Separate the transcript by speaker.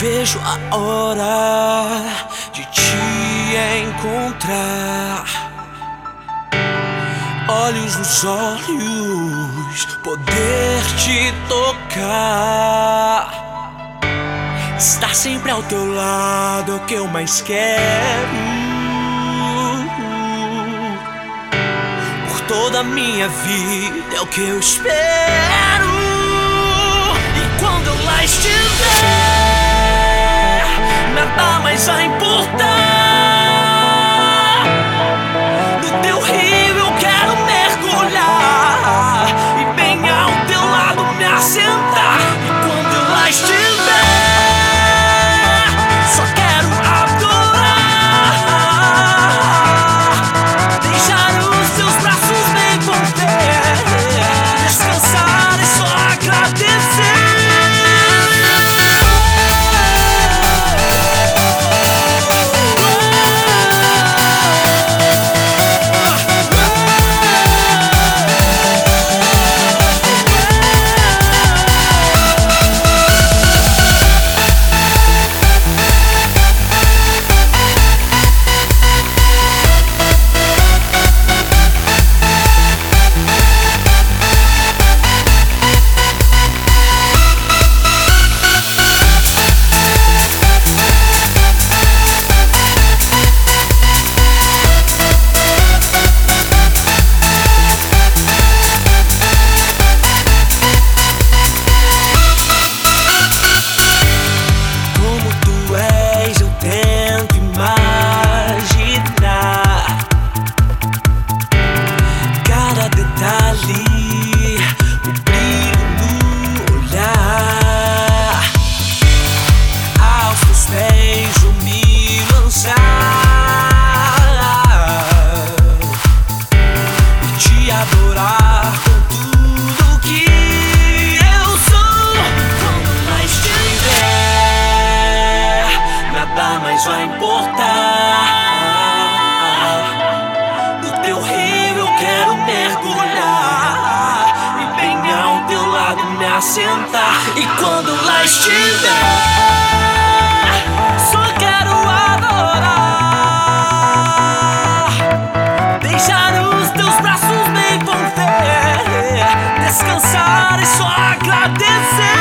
Speaker 1: vejo a hora de te encontrar. Olhos nos olhos, poder te tocar. Estar sempre ao teu lado é o que eu mais quero. Por toda a minha vida é o que eu espero. E quando lá estiver. sentar. E quando lá estiver, só quero adorar. Deixar os teus braços me envolver, descansar e só agradecer.